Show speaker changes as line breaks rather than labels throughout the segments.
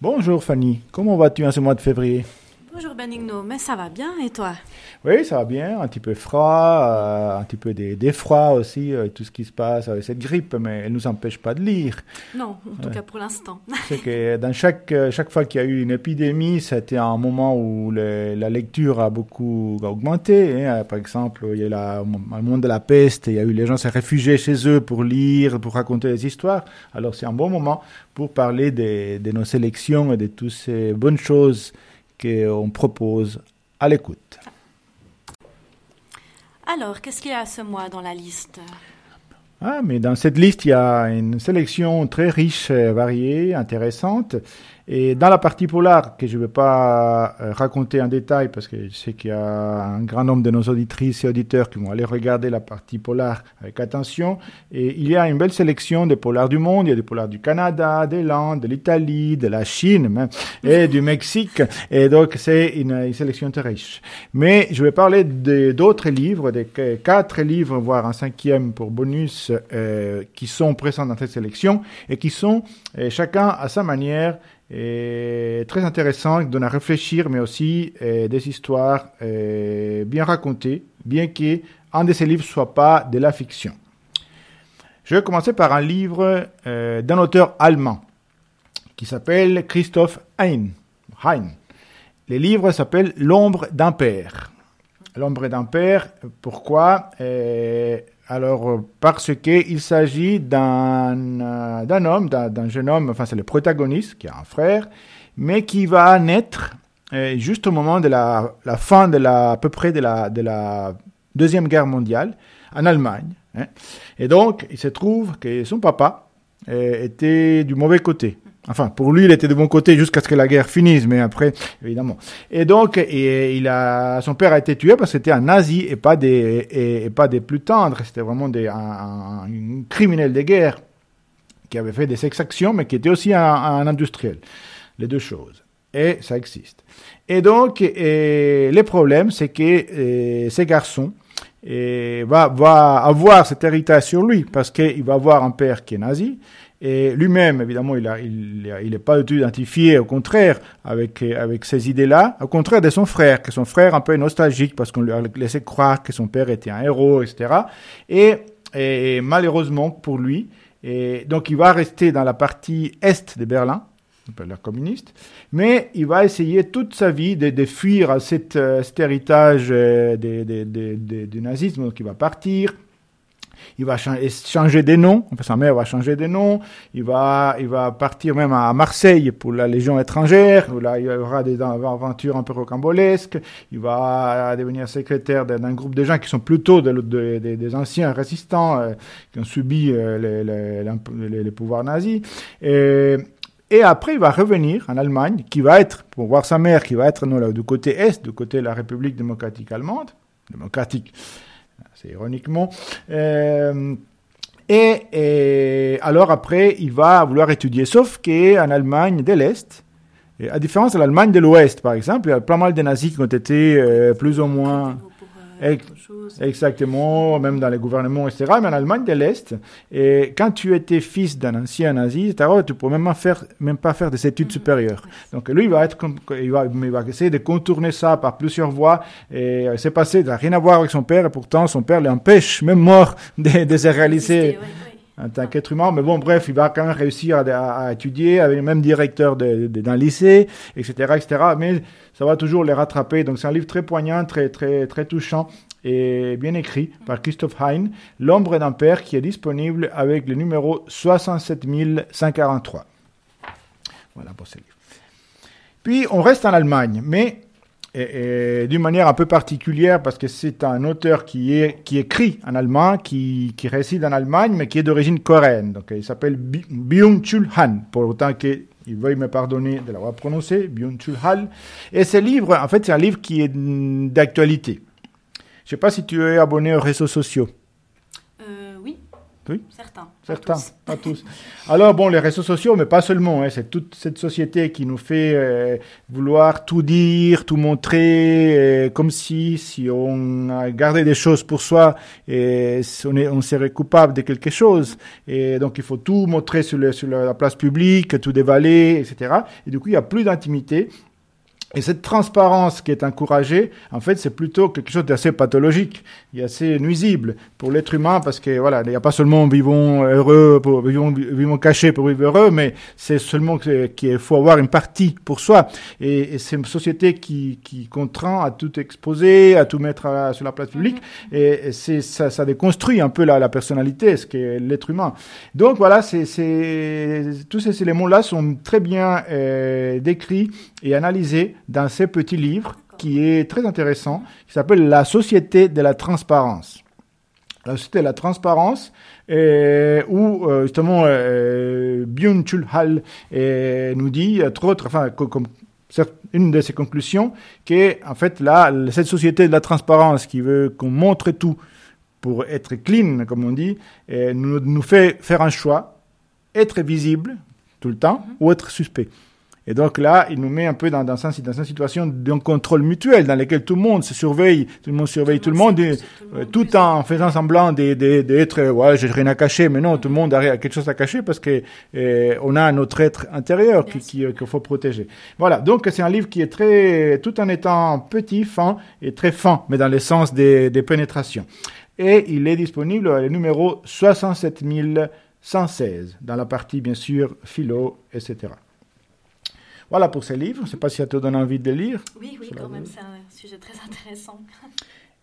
Bonjour Fanny, comment vas-tu en ce mois de février?
Bonjour Benigno, mais ça va bien et toi?
Oui, ça va bien, un petit peu froid, euh, un petit peu d'effroi aussi, euh, tout ce qui se passe avec cette grippe, mais elle ne nous empêche pas de lire.
Non, en tout cas pour l'instant.
C'est que dans chaque, euh, chaque fois qu'il y a eu une épidémie, c'était un moment où la lecture a beaucoup augmenté. Hein. Par exemple, il y a la, au moment de la peste, il y a eu les gens se réfugiés chez eux pour lire, pour raconter des histoires. Alors c'est un bon moment pour parler de, de nos sélections et de toutes ces bonnes choses qu'on propose à l'écoute.
Alors, qu'est-ce qu'il y a ce mois dans la liste?
Ah, mais dans cette liste, il y a une sélection très riche, variée, intéressante. Et dans la partie polar, que je ne vais pas euh, raconter en détail, parce que je sais qu'il y a un grand nombre de nos auditrices et auditeurs qui vont aller regarder la partie polar avec attention. Et il y a une belle sélection des polars du monde. Il y a des polars du Canada, des Landes, de l'Italie, de la Chine même, et du Mexique. Et donc, c'est une, sélection très riche. Mais je vais parler d'autres livres, des quatre livres, voire un cinquième pour bonus, euh, qui sont présents dans cette sélection et qui sont euh, chacun à sa manière très intéressant, qui donne à réfléchir, mais aussi euh, des histoires euh, bien racontées, bien qu'un de ces livres soit pas de la fiction. Je vais commencer par un livre euh, d'un auteur allemand qui s'appelle Christoph Hein. hein. Le livre s'appelle L'ombre d'un père. L'ombre d'un père, pourquoi alors, euh, parce qu'il s'agit d'un euh, d'un homme, d'un jeune homme, enfin c'est le protagoniste qui a un frère, mais qui va naître euh, juste au moment de la, fin de la, à peu près de la, de la Deuxième Guerre mondiale en Allemagne. Hein. Et donc, il se trouve que son papa était du mauvais côté. Enfin, pour lui, il était de bon côté jusqu'à ce que la guerre finisse, mais après, évidemment. Et donc, et, il a, son père a été tué parce que c'était un nazi et pas des, et, pas des plus tendres. C'était vraiment des, un, criminel de guerre qui avait fait des exactions, mais qui était aussi un, industriel. Les deux choses. Et ça existe. Et donc, le problème, c'est que ces garçons, va, va avoir cet héritage sur lui parce qu'il va avoir un père qui est nazi et lui-même, évidemment, il n'est il, il pas du tout identifié, au contraire, avec, avec ces idées-là, au contraire de son frère, que son frère un peu nostalgique parce qu'on lui a laissé croire que son père était un héros, etc. Et, et malheureusement pour lui, et donc il va rester dans la partie est de Berlin, la communiste, mais il va essayer toute sa vie de, de fuir cet, euh, cet héritage euh, du nazisme, donc il va partir, il va changer des noms, sa mère va changer des noms, il va, il va partir même à Marseille pour la Légion étrangère, où là il y aura des aventures un peu rocambolesques, il va devenir secrétaire d'un groupe de gens qui sont plutôt des anciens résistants euh, qui ont subi euh, les, les, pouvoirs nazis. Et, et après, il va revenir en Allemagne, qui va être, pour voir sa mère, qui va être non, là, du côté est, du côté de la République démocratique allemande, démocratique, c'est ironiquement. Euh, et, alors après, il va vouloir étudier. Sauf qu'en Allemagne de l'Est, à différence de l'Allemagne de l'Ouest, par exemple, il y a pas mal de nazis qui ont été euh, plus ou moins Exactement, même dans les gouvernements, etc. Mais en Allemagne de l'Est, et quand tu étais fils d'un ancien nazi, tu ne pouvais même, faire, même pas faire des études mhm. supérieures. Donc lui, il va, être, il, va, il va essayer de contourner ça par plusieurs voies. Et euh, c'est passé, ça n'a rien à voir avec son père, et pourtant son père l'empêche, même mort, de, de se réaliser en tant qu'être humain. Mais bon, bref, il va quand même réussir à, étudier avec le même directeur d'un lycée, etc., etc. Mais ça va toujours les rattraper. Donc c'est un livre très poignant, très, très, très touchant et bien écrit par Christophe Hein, L'ombre d'un père qui est disponible avec le numéro 67143. Voilà pour ce livre. Puis on reste en Allemagne, mais d'une manière un peu particulière parce que c'est un auteur qui, est, qui écrit en allemand, qui, qui réside en Allemagne, mais qui est d'origine coréenne. Donc il s'appelle Byung-Chul Han, pour autant qu'il veuille me pardonner de l'avoir prononcé, Byung-Chul Han. Et ce livre, en fait, c'est un livre qui est d'actualité. Je ne sais pas si tu es abonné aux réseaux sociaux.
Oui. Certains.
Certains, pas tous. Alors bon, les réseaux sociaux, mais pas seulement. Hein, c'est toute cette société qui nous fait euh, vouloir tout dire, tout montrer, euh, comme si si on a gardé des choses pour soi, et on, est, on serait coupable de quelque chose. Et donc il faut tout montrer sur, le, sur la place publique, tout dévaler, etc. Et du coup, il y a plus d'intimité. Et cette transparence qui est encouragée, en fait, c'est plutôt quelque chose d'assez pathologique et assez nuisible pour l'être humain parce que voilà, il n'y a pas seulement vivons heureux, pour, vivons, vivons cachés pour vivre heureux, mais c'est seulement qu'il faut avoir une partie pour soi. Et, et c'est une société qui, qui contraint à tout exposer, à tout mettre sur la place publique, mm-hmm. et, c'est ça, ça déconstruit un peu la, la personnalité, ce qu'est l'être humain. Donc voilà, c'est tous ces éléments-là sont très bien euh, décrits et analysés dans ce petit livre qui est très intéressant, qui s'appelle La Société de la Transparence. La Société de la Transparence, où euh, justement euh, Byung-Chul euh, nous dit, entre autres, enfin, comme une de ses conclusions, qu'en en fait, là, cette société de la transparence qui veut qu'on montre tout pour être clean, comme on dit, nous, nous fait faire un choix, être visible tout le temps ou être suspect. Et donc là, il nous met un peu dans, dans, dans une situation d'un contrôle mutuel dans lequel tout le monde se surveille, tout le monde surveille tout, le monde, tout, en faisant semblant d'être, ouais, j'ai rien à cacher, mais non, tout le monde a quelque chose à cacher parce que eh, on a notre être intérieur qu'il faut protéger. Voilà, donc c'est un livre qui est très, tout en étant petit, fin et très fin, mais dans le sens des, des pénétrations. Et il est disponible le numéro 67116, dans la partie bien sûr philo, etc. Voilà pour ces livres. Je ne sais pas si ça te donne envie de lire.
Oui, oui, quand même, c'est un sujet très intéressant.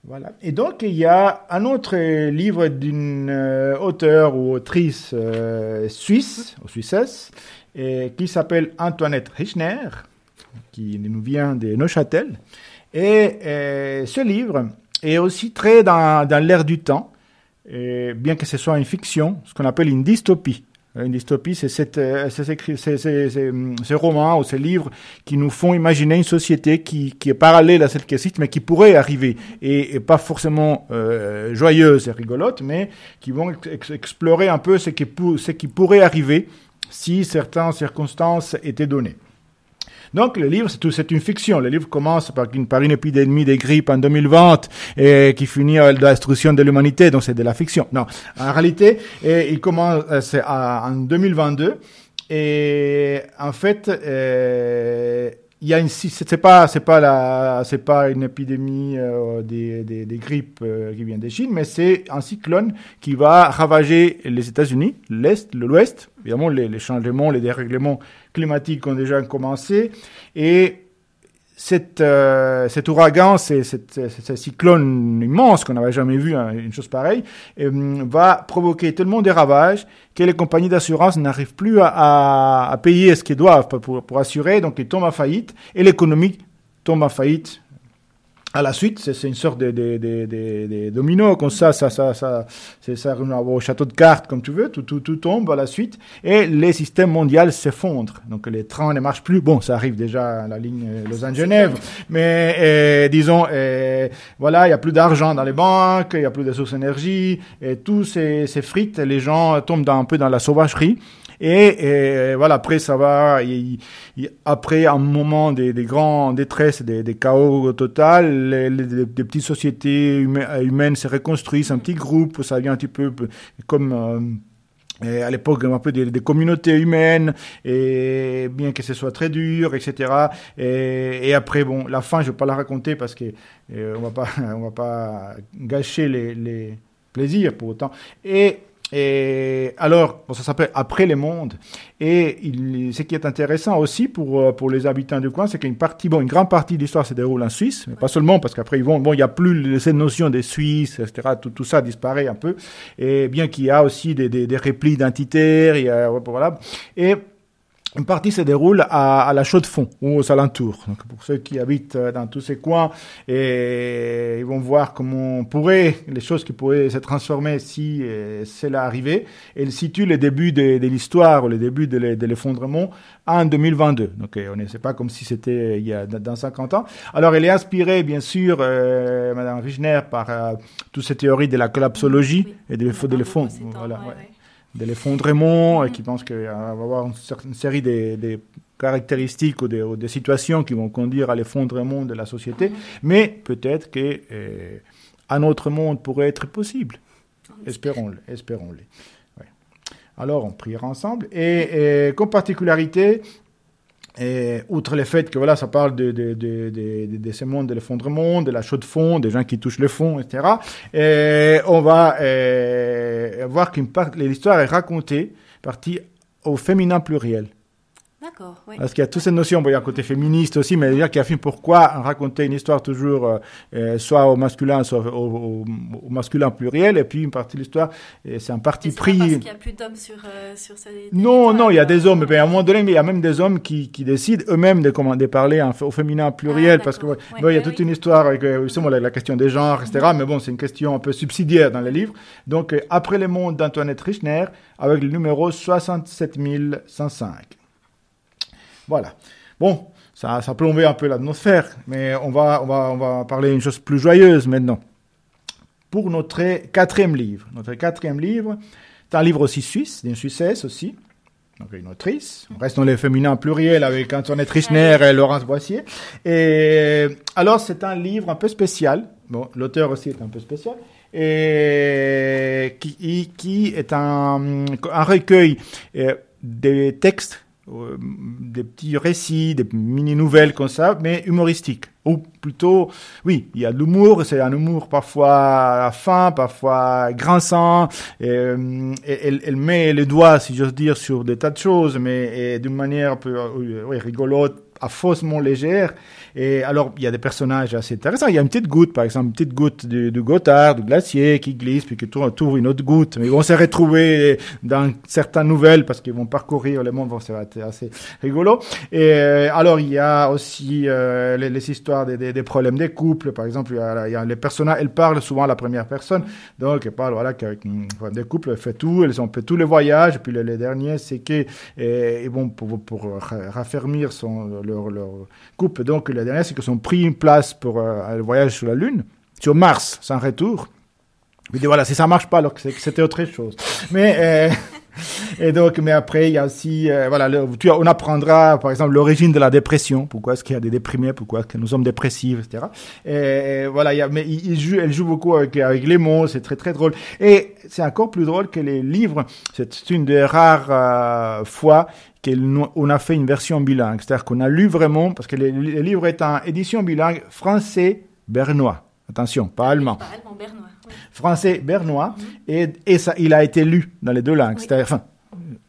Voilà. Et donc, il y a un autre livre d'une euh, auteure ou autrice euh, suisse, ou suissesse, et, qui s'appelle Antoinette Richner, qui nous vient de Neuchâtel. Et, euh, ce livre est aussi très dans, dans l'air du temps, et bien que ce soit une fiction, ce qu'on appelle une dystopie. Une dystopie, c'est euh, ces romans ou ces livres qui nous font imaginer une société qui, qui est parallèle à celle qui existe, mais qui pourrait arriver, et, et pas forcément euh, joyeuse et rigolote, mais qui vont explorer un peu ce qui, ce qui pourrait arriver si certaines circonstances étaient données. Donc le livre, c'est une fiction. Le livre commence par une, par une épidémie de grippe en 2020 et qui finit à la destruction de l'humanité. Donc c'est de la fiction. Non, en réalité, il commence euh, c'est en 2022 et en fait. Euh, il y a une c'est pas c'est pas la c'est pas une épidémie euh, des, des, des, grippes euh, qui vient de Chine mais c'est un cyclone qui va ravager les États-Unis l'est l'ouest. Évidemment les, les, changements les dérèglements climatiques ont déjà commencé. Et cette, euh, cet ouragan, c'est, ce cyclone immense qu'on n'avait jamais vu, hein, une chose pareille, euh, va provoquer tellement de ravages que les compagnies d'assurance n'arrivent plus à, à, payer ce qu'ils doivent pour, pour assurer, donc ils tombent en faillite et l'économie tombe en faillite à la suite, c'est une sorte de, de, de, de, domino, comme ça, ça, ça, ça, c'est ça, au château de cartes, comme tu veux, tout, tout, tout tombe à la suite, et les systèmes mondiaux s'effondrent. Donc les trains ne marchent plus. Bon, ça arrive déjà à la ligne Lausanne-Genève, mais euh, disons, euh, voilà, il y a plus d'argent dans les banques, il y a plus de sources d'énergie, et tout frites, les gens tombent dans, un peu dans la sauvagerie. Et, voilà, après ça va, après un moment des, grands détresses, des, chaos total, des petites sociétés humaines, se reconstruisent, un petit groupe, ça vient un petit peu comme... Euh, à l'époque, un peu des, communautés humaines, et bien que ce soit très dur, etc. Et, après, bon, la fin, je vais pas la raconter parce que euh, on va pas, va pas gâcher les, les plaisirs pour autant. Et et alors, bon, ça s'appelle Après les mondes. Et il, ce qui est intéressant aussi pour, euh, pour les habitants du coin, c'est qu'une partie, bon, une grande partie de l'histoire se déroule en Suisse, mais pas seulement, parce qu'après, ils vont, bon, il n'y a plus cette notion des Suisses, etc. Tout, tout ça disparaît un peu. Et bien qu'il y a aussi des, des, des replis identitaires, il y a, voilà. Et une partie se déroule à, à la Chaux-de-Fonds ou aux alentours. Donc pour ceux qui habitent euh, dans tous ces coins, et ils vont voir comment pourrait les choses qui pourraient se transformer si euh, cela arrivait. Elle situe le début de, de l'histoire ou le début de, l'effondrement en 2022. Donc euh, on ne sait pas comme si c'était il y a dans 50 ans. Alors elle est inspirée bien sûr, euh, Madame Richner, par euh, toutes ces théories de la collapsologie
Oui.
et de,
On
de
a
l'effondrement. Voilà, ouais,
ouais.
De l'effondrement, et qui pense qu'il va y avoir une, cer- une série de, caractéristiques ou de, ou de situations qui vont conduire à l'effondrement de la société, mais peut-être que euh, un autre monde pourrait être possible.
On
Espérons-le, espérons-le. Alors, on priera ensemble. Et, et comme particularité, et outre le fait que voilà, ça parle de, de, de, de, de, ce monde de l'effondrement, de la chaux de fond, des gens qui touchent le fond, etc. Et on va euh, voir qu'une part, l'histoire est racontée partie au féminin pluriel.
D'accord, oui.
Parce qu'il y a toute cette notion, bon, il y a un côté féministe aussi, mais dire qu'il y a film pourquoi raconter une histoire toujours euh, euh, soit au masculin, soit au, au- au masculin pluriel, et puis une partie de l'histoire, euh, c'est un parti
c'est pas
pris.
parce qu'il n'y a plus d'hommes sur, euh, sur ce
Non, non, il y a des hommes, mais à un moment donné, il y a même des hommes qui, qui décident eux-mêmes de, comment, de parler au féminin pluriel,
Ah,
parce que ouais, il y a
ouais,
toute
oui.
une histoire avec euh, justement la, la question des genres, etc. Mais bon, c'est une question un peu subsidiaire dans le livre. Donc, après le monde d'Antoinette Richner, avec le numéro 67105. Voilà. Bon, ça, ça a plombé un peu l'atmosphère, mais on va, on va, on va parler d'une chose plus joyeuse maintenant. Pour notre quatrième livre. Notre quatrième livre, c'est un livre aussi suisse, d'une Suissesse aussi. Donc une autrice. On reste dans les féminins pluriels avec Antoinette Richner et Laurence Boissier. Et alors, c'est un livre un peu spécial. Bon, l'auteur aussi est un peu spécial. Et qui, qui est un, un recueil euh, des textes des petits récits, des mini-nouvelles comme ça, mais humoristiques. Ou plutôt, oui, il y a de l'humour, c'est un humour parfois fin, parfois grinçant, euh, et elle, elle met les doigts, si j'ose dire, sur des tas de choses, mais d'une manière un peu euh, oui, rigolote, à faussement légère. Et alors, il y a des personnages assez intéressants. Il y a une petite goutte, par exemple, une petite goutte de, de Gotthard, du glacier, qui glisse, puis qui trouve, trouve une autre goutte. Mais ils vont se retrouver dans certaines nouvelles, parce qu'ils vont parcourir le monde, bon, être assez rigolo. Et euh, alors, il y a aussi euh, les, les histoires des, des, des problèmes des couples. Par exemple, il y a, il y a les personnages, elles parlent souvent à la première personne. Donc, elles parlent, voilà, qu'avec une femme des couples, elles font tout, elles ont fait tous les voyages. Et puis, le, le dernier, c'est que, euh, ils vont pour, pour ra- raffermir son, leur, leur couple. Donc, le dernier, c'est qu'ils ont pris une place pour euh, le voyage sur la Lune, sur Mars, sans retour. Dis, voilà, si ça marche pas, alors que c'était autre chose. Mais, euh, et donc, mais après, il y a aussi, euh, voilà, on apprendra, par exemple, l'origine de la dépression. Pourquoi est-ce qu'il y a des déprimés? Pourquoi est-ce que nous sommes dépressifs, etc. Et, voilà, il y a, mais il, joue, elle joue beaucoup avec, avec les mots, c'est très, très drôle. Et c'est encore plus drôle que les livres. C'est une des rares euh, fois qu'on a fait une version bilingue. C'est-à-dire qu'on a lu vraiment, parce que le, le livre est en édition bilingue français-bernois. Attention, pas allemand
Pas allemand, bernois. oui.
français bernois et, et ça, il a été lu dans les deux langues.
Oui.
C'est-à-dire, enfin,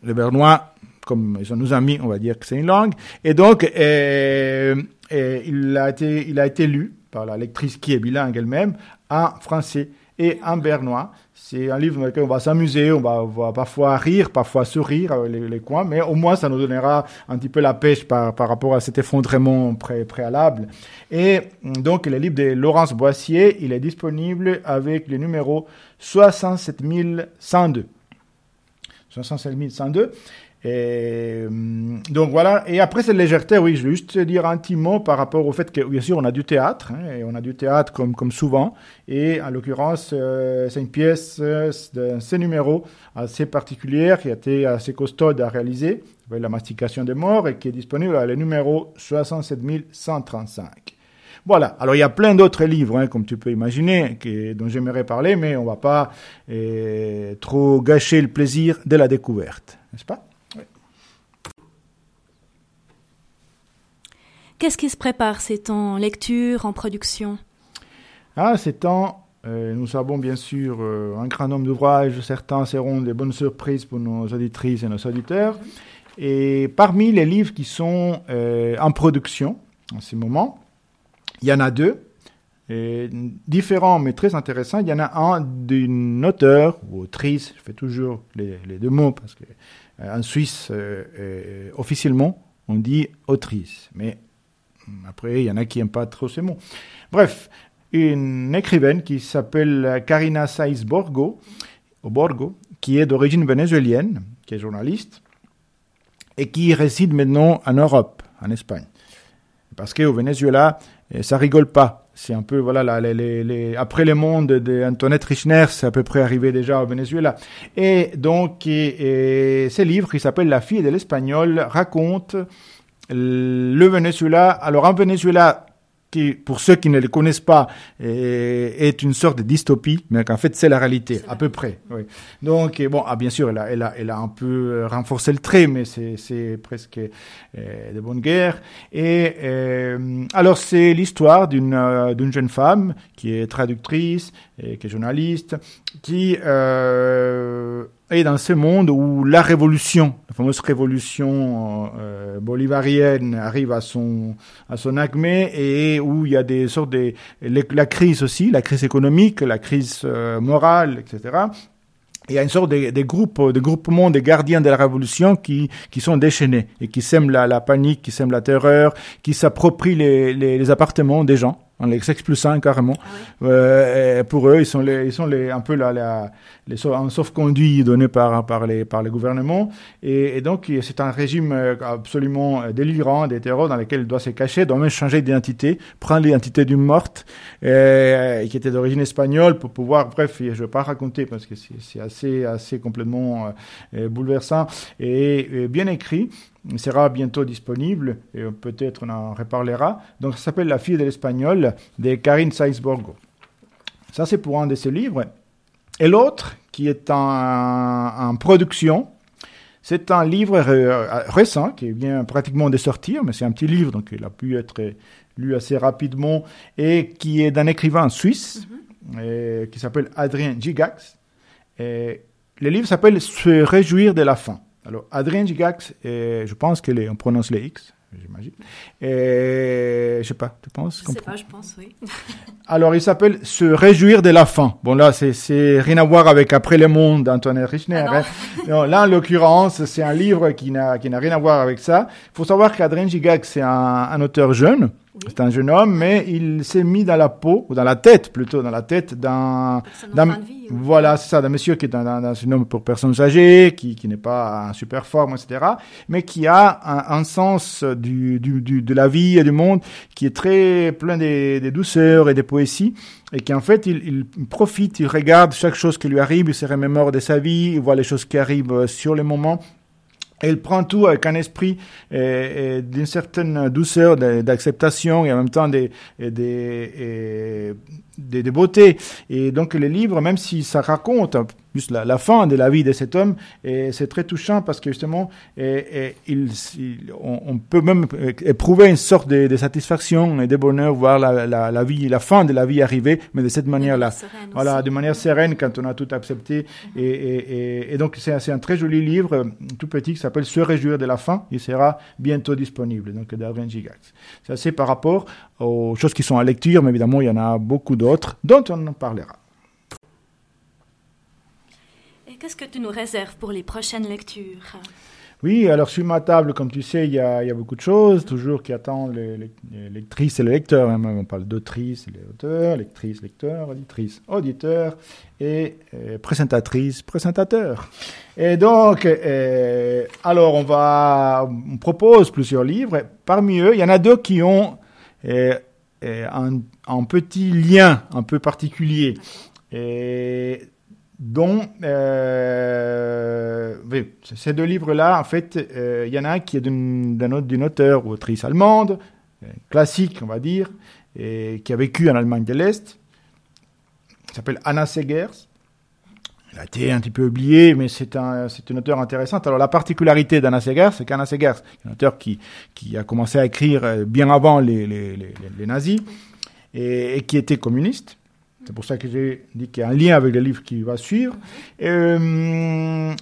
le bernois, comme ils sont nos amis, on va dire que c'est une langue. Et donc, euh, euh, il, a été, il a été lu par la lectrice qui est bilingue elle-même en français et en bernois. C'est un livre dans lequel on va s'amuser, on va, parfois rire, parfois sourire avec les, les coins, mais au moins ça nous donnera un petit peu la pêche par, par rapport à cet effondrement pré, préalable. Et donc le livre de Laurence Boissier, il est disponible avec le numéro 67102. 67102. Et, hum, donc voilà. Et après cette légèreté, oui, je vais juste dire un petit mot par rapport au fait que, bien sûr, on a du théâtre, hein, et on a du théâtre comme, comme souvent. Et en l'occurrence, euh, c'est une pièce euh, de ce numéro assez particulière qui a été assez costaud à réaliser, La mastication des morts, et qui est disponible à le numéro 67135. Voilà. Alors il y a plein d'autres livres, hein, comme tu peux imaginer, qui, dont j'aimerais parler, mais on va pas euh, trop gâcher le plaisir de la découverte, n'est-ce pas?
Qu'est-ce qui se prépare C'est en lecture, en production?
Ah, ces temps, euh, nous savons bien sûr euh, un grand nombre d'ouvrages. Certains seront des bonnes surprises pour nos auditrices et nos auditeurs. Et parmi les livres qui sont euh, en production en ce moment, il y en a deux. différents mais très intéressants. Il y en a un d'une auteur ou autrice, je fais toujours les, les deux mots parce que en Suisse, officiellement, on dit autrice. Mais après, il y en a qui n'aiment pas trop ces mots. Bref, une écrivaine qui s'appelle Karina Saiz Borgo, Borgo, qui est d'origine vénézuélienne, qui est journaliste, et qui réside maintenant en Europe, en Espagne. Parce qu'au Venezuela, eh, ça rigole pas. C'est un peu, voilà, les, les, après le monde d'Antoinette Richner, c'est à peu près arrivé déjà au Venezuela. Et donc, et, ce livre, qui s'appelle La fille de l'espagnol, raconte le Venezuela. Alors, en Venezuela, qui, pour ceux qui ne le connaissent pas, est, une sorte de dystopie, mais qu'en fait c'est la réalité, à peu près. Oui. Donc, bon, ah, bien sûr, elle a, elle, a, elle a un peu renforcé le trait, mais c'est presque euh, de bonne guerre. Et euh, alors, c'est l'histoire d'une euh, d'une jeune femme qui est traductrice, et qui est journaliste, qui euh, et dans ce monde où la révolution, la fameuse révolution euh, bolivarienne arrive à son à son acmé et où il y a des sortes de la crise aussi, la crise économique, la crise euh, morale, etc. il y a une sorte de, de groupe, de groupement des gardiens de la révolution qui, qui sont déchaînés et qui sèment la, panique, qui sèment la terreur, qui s'approprient les, les appartements des gens en les 1 carrément. Ah euh, pour eux, ils sont les, ils sont les, un peu la, la les un sauf-conduit donné par, par les, par les gouvernements. Et, et donc, c'est un régime euh, absolument euh, délirant des terreurs dans lequel il doit se cacher, doit même changer d'identité, prendre l'identité d'une morte, euh, qui était d'origine espagnole pour pouvoir, bref, je ne vais pas raconter parce que c'est assez, assez complètement euh, bouleversant et, et bien écrit. Il sera bientôt disponible et peut-être on en reparlera. Donc ça s'appelle La fille de l'espagnol de Karine Saizborgo. Ça c'est pour un de ses livres. Et l'autre, qui est en, en production, c'est un livre récent qui vient pratiquement de sortir, mais c'est un petit livre, donc il a pu être lu assez rapidement, et qui est d'un écrivain suisse et, qui s'appelle Adrien Gigax. Et le livre s'appelle Se réjouir de la fin. Alors, Adrien Gigax, je pense qu'on prononce les X, j'imagine. Et je sais pas, tu penses
Je sais pas, je pense, oui.
Alors, il s'appelle Se réjouir de la fin. Bon, là, c'est rien à voir avec Après le monde d'Antoine Richner.
Ah
non. Hein. là, en l'occurrence, c'est un livre qui n'a rien à voir avec ça. Il faut savoir qu'Adrien Gigax, c'est un, un auteur jeune. C'est un jeune homme, mais il s'est mis dans la peau, ou dans la tête plutôt, dans la tête d'un, voilà, c'est ça, d'un monsieur qui est un, un, homme pour personnes âgées, qui, qui n'est pas en super forme, etc., mais qui a un, un sens du, du, du, de la vie et du monde qui est très plein de, de douceur et de poésie, et qui en fait, il, il, profite, il regarde chaque chose qui lui arrive, il se remémore de sa vie, il voit les choses qui arrivent sur le moment, elle prend tout avec un esprit d'une certaine douceur, d'acceptation et en même temps des, des, des, des beautés. Et donc les livres, même si ça raconte juste la, la, fin de la vie de cet homme. Et c'est très touchant parce que justement, et, et il, on, on, peut même éprouver une sorte de, de, satisfaction et de bonheur, voir la, la, la, vie, la fin de la vie arriver, mais de cette manière-là. Voilà, de manière sereine quand on a tout accepté. Mm-hmm. Et, et, et, donc c'est un très joli livre, tout petit, qui s'appelle Se réjouir de la fin. Il sera bientôt disponible, donc d'Adrien Gigax. C'est assez par rapport aux choses qui sont à lecture, mais évidemment, il y en a beaucoup d'autres dont on en parlera.
Qu'est-ce que tu nous réserves pour les prochaines lectures?
Oui, alors sur ma table, comme tu sais, il y a, beaucoup de choses, toujours qui attendent les, lectrices et les lecteurs. Hein. On parle d'autrices et les auteurs, lectrices, lecteurs, auditrices, auditeurs et euh, présentatrices, présentateurs. Et donc, euh, alors on va, on propose plusieurs livres. Parmi eux, il y en a deux qui ont euh, un, un, petit lien un peu particulier. Et dont euh, ces deux livres-là, en fait, euh, il y en a un qui est d'une auteure ou autrice allemande, euh, classique, on va dire, qui a vécu en Allemagne de l'Est, s'appelle Anna Segers. Elle a été un petit peu oubliée, mais c'est un, une auteure intéressante. Alors la particularité d'Anna Segers, c'est qu'Anna Segers, une auteure qui, qui a commencé à écrire bien avant les, nazis et qui était communiste c'est pour ça que j'ai dit qu'il y a un lien avec le livre qui va suivre. Euh,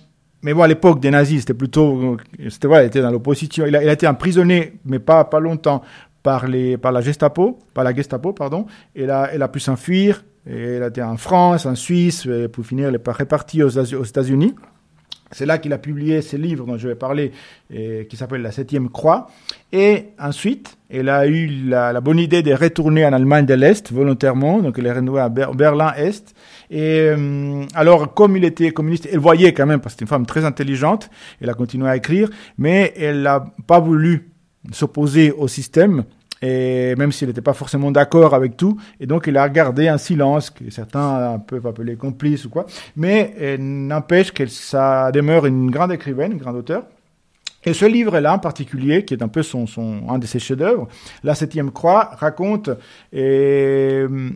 mais bon, à l'époque des nazis, c'était plutôt, c'était voilà, il était dans l'opposition. Il a, été emprisonné, mais pas pas longtemps, par les par la Gestapo, par la Gestapo pardon, et là elle a pu s'enfuir. Elle a été en France, en Suisse, pour finir, elle est répartie aux États-Unis. C'est là qu'il a publié ce livre dont je vais parler, qui s'appelle La Septième Croix. Et ensuite, elle a eu la, bonne idée de retourner en Allemagne de l'Est volontairement, donc elle est retournée à Berlin-Est. Et euh, alors, comme il était communiste, elle voyait quand même, parce que c'est une femme très intelligente, elle a continué à écrire, mais elle n'a pas voulu s'opposer au système et même s'il n'était pas forcément d'accord avec tout, et donc il a gardé un silence que certains peuvent appeler complice ou quoi, mais euh, n'empêche que ça demeure une grande écrivaine, une grande auteure. Et ce livre-là en particulier, qui est un peu son, son un de ses chefs-d'œuvre, La Septième Croix, raconte euh,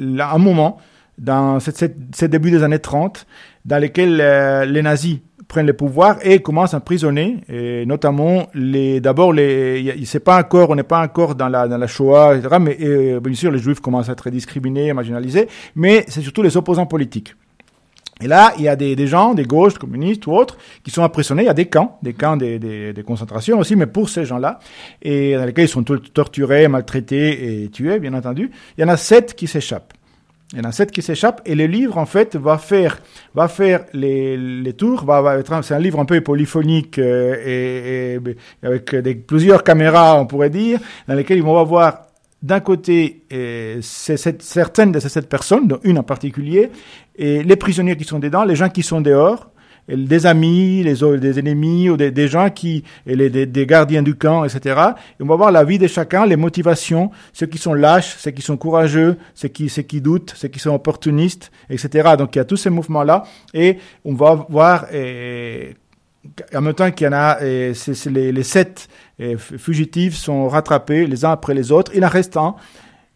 un moment dans ce début des années 30 dans lequel euh, les nazis prennent le pouvoir et commencent à emprisonner, et notamment les, d'abord les, c'est pas encore, on n'est pas encore dans la, dans la Shoah, etc., mais bien sûr les juifs commencent à être discriminés, marginalisés, mais c'est surtout les opposants politiques. Et là, il y a des, des, gens, des gauches, communistes ou autres, qui sont emprisonnés. Il y a des camps, des camps des, des, des concentrations aussi, mais pour ces gens-là, et dans lesquels ils sont torturés, maltraités et tués, bien entendu. Il y en a sept qui s'échappent. Il y en a sept qui s'échappent et le livre en fait va faire va faire les, les tours va, va être c'est un livre un peu polyphonique euh, et, et, avec des, plusieurs caméras on pourrait dire dans lesquelles ils vont voir d'un côté euh, certaines de ces sept personnes dont une en particulier et les prisonniers qui sont dedans les gens qui sont dehors des amis, les, des ennemis ou des, gens qui, et les, des, gardiens du camp, etc. Et on va voir la vie de chacun, les motivations, ceux qui sont lâches, ceux qui sont courageux, ceux qui, ceux qui doutent, ceux qui sont opportunistes, etc. Donc il y a tous ces mouvements-là et on va voir en même temps qu'il y en a, les, les, sept fugitifs sont rattrapés les uns après les autres. Il en reste un.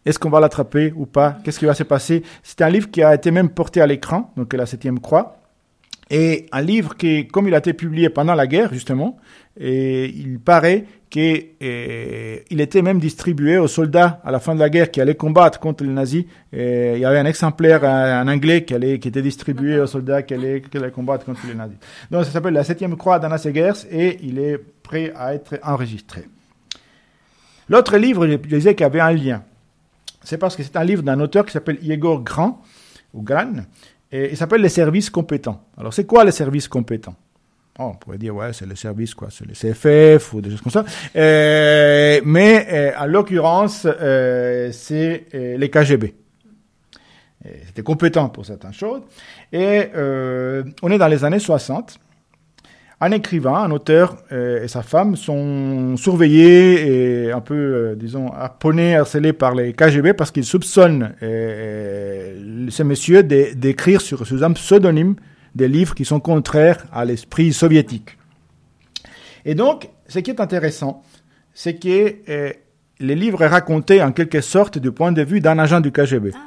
Est-ce qu'on va l'attraper ou pas? Qu'est-ce qui va se passer? C'est un livre qui a été même porté à l'écran, donc la septième croix. Et un livre qui, comme il a été publié pendant la guerre, justement, et il paraît qu'il était même distribué aux soldats à la fin de la guerre qui allaient combattre contre les nazis. Il y avait un exemplaire en anglais qui, était distribué aux soldats qui allaient, qui allaient combattre contre les nazis. Donc ça s'appelle La septième croix d'Anna Segers et il est prêt à être enregistré. L'autre livre, je disais qu'il y avait un lien. C'est parce que c'est un livre d'un auteur qui s'appelle Igor Grand, ou Gran, et il s'appelle les services compétents. Alors, c'est quoi les services compétents? Oh, On pourrait dire, ouais, c'est les services, quoi, c'est les CFF ou des choses comme ça. Euh, mais euh, en l'occurrence, euh, c'est euh, les KGB. C'était compétent pour certaines choses. Et euh, on est dans les années 60. Un écrivain, un auteur euh, et sa femme sont surveillés et un peu, euh, disons, harponnés, harcelés par les KGB parce qu'ils soupçonnent euh, ces messieurs d'écrire sur, sous un pseudonyme des livres qui sont contraires à l'esprit soviétique. Et donc, ce qui est intéressant, c'est que les livres est raconté en quelque sorte du point de vue d'un agent du KGB, ah,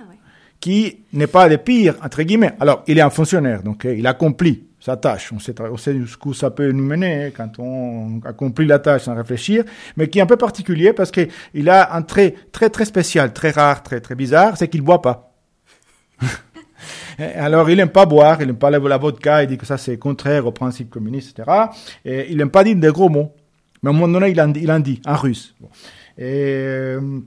qui n'est pas le pire, entre guillemets. Alors, il est un fonctionnaire, donc il accomplit sa tâche. On sait, on sait jusqu'où ça peut nous mener hein, quand on accomplit la tâche sans réfléchir, mais qui est un peu particulier parce qu'il a un trait très très spécial, très rare, très très bizarre, c'est qu'il boit pas. Alors, il n'aime pas boire, il n'aime pas la, vodka, il dit que ça c'est contraire au principe communiste, etc. Et il n'aime pas dire des gros mots. Mais à un moment donné, il en, il en dit, en russe. Et, euh,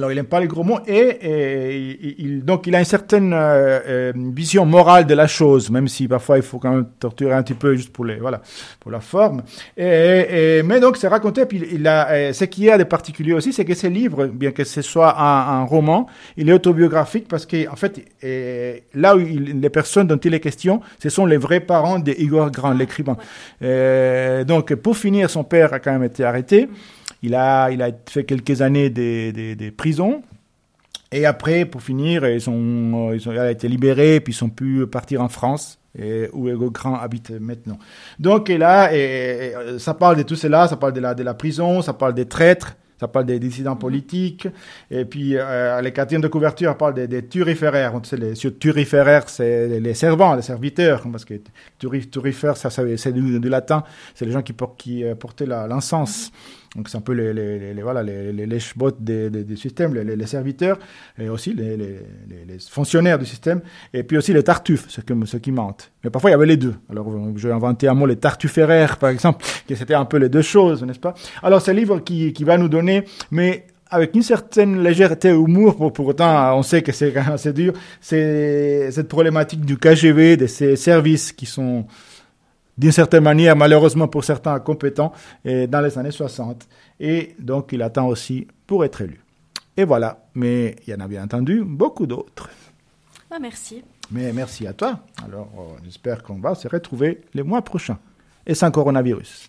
alors, il n'aime pas les gros mots et, il, donc il a une certaine euh, euh, vision morale de la chose, même si parfois il faut quand même torturer un petit peu juste pour les voilà pour la forme. Et, mais donc c'est raconté. Puis il a euh, ce qui est de particulier aussi, c'est que ce livre, bien que ce soit un, roman, il est autobiographique parce qu'en en fait là où les personnes dont il est question, ce sont les vrais parents de Igor Grand, l'écrivain. donc pour finir, son père a quand même été arrêté. Il a, il a fait quelques années des, des, des prisons. Et après, pour finir, ils ont, ils ont, il a été libéré, puis ils ont pu partir en France, et, où Ego Grand habite maintenant. Donc, et là, et, ça parle de tout cela, ça parle de la, de la prison, ça parle des traîtres, ça parle des dissidents politiques. Et puis, euh, les quatrièmes de couverture parlent des, des turiféraires. On sait, les turiféraires, c'est les servants, les serviteurs, parce que turifère, ça, c'est du, du, latin, c'est les gens qui, qui euh, portaient l'encens. Donc c'est un peu les, les, les voilà, les, les, les des, des, du système, les, serviteurs, et aussi les, fonctionnaires du système, et puis aussi les tartuffes, ceux, que, ceux qui mentent. Mais parfois il y avait les deux. Alors j'ai inventé un mot, les tartufféraires par exemple, qui c'était un peu les deux choses, n'est-ce pas? Alors c'est un livre qui, qui va nous donner, mais avec une certaine légèreté humour, pour, pour autant, on sait que c'est assez dur, c'est cette problématique du KGV, de ces services qui sont d'une certaine manière, malheureusement pour certains, compétents et dans les années 60. Et donc, il attend aussi pour être élu. Et voilà. Mais il y en a bien entendu beaucoup d'autres.
Ah, merci.
Mais merci à toi. Alors, j'espère qu'on va se retrouver les mois prochains. Et sans coronavirus.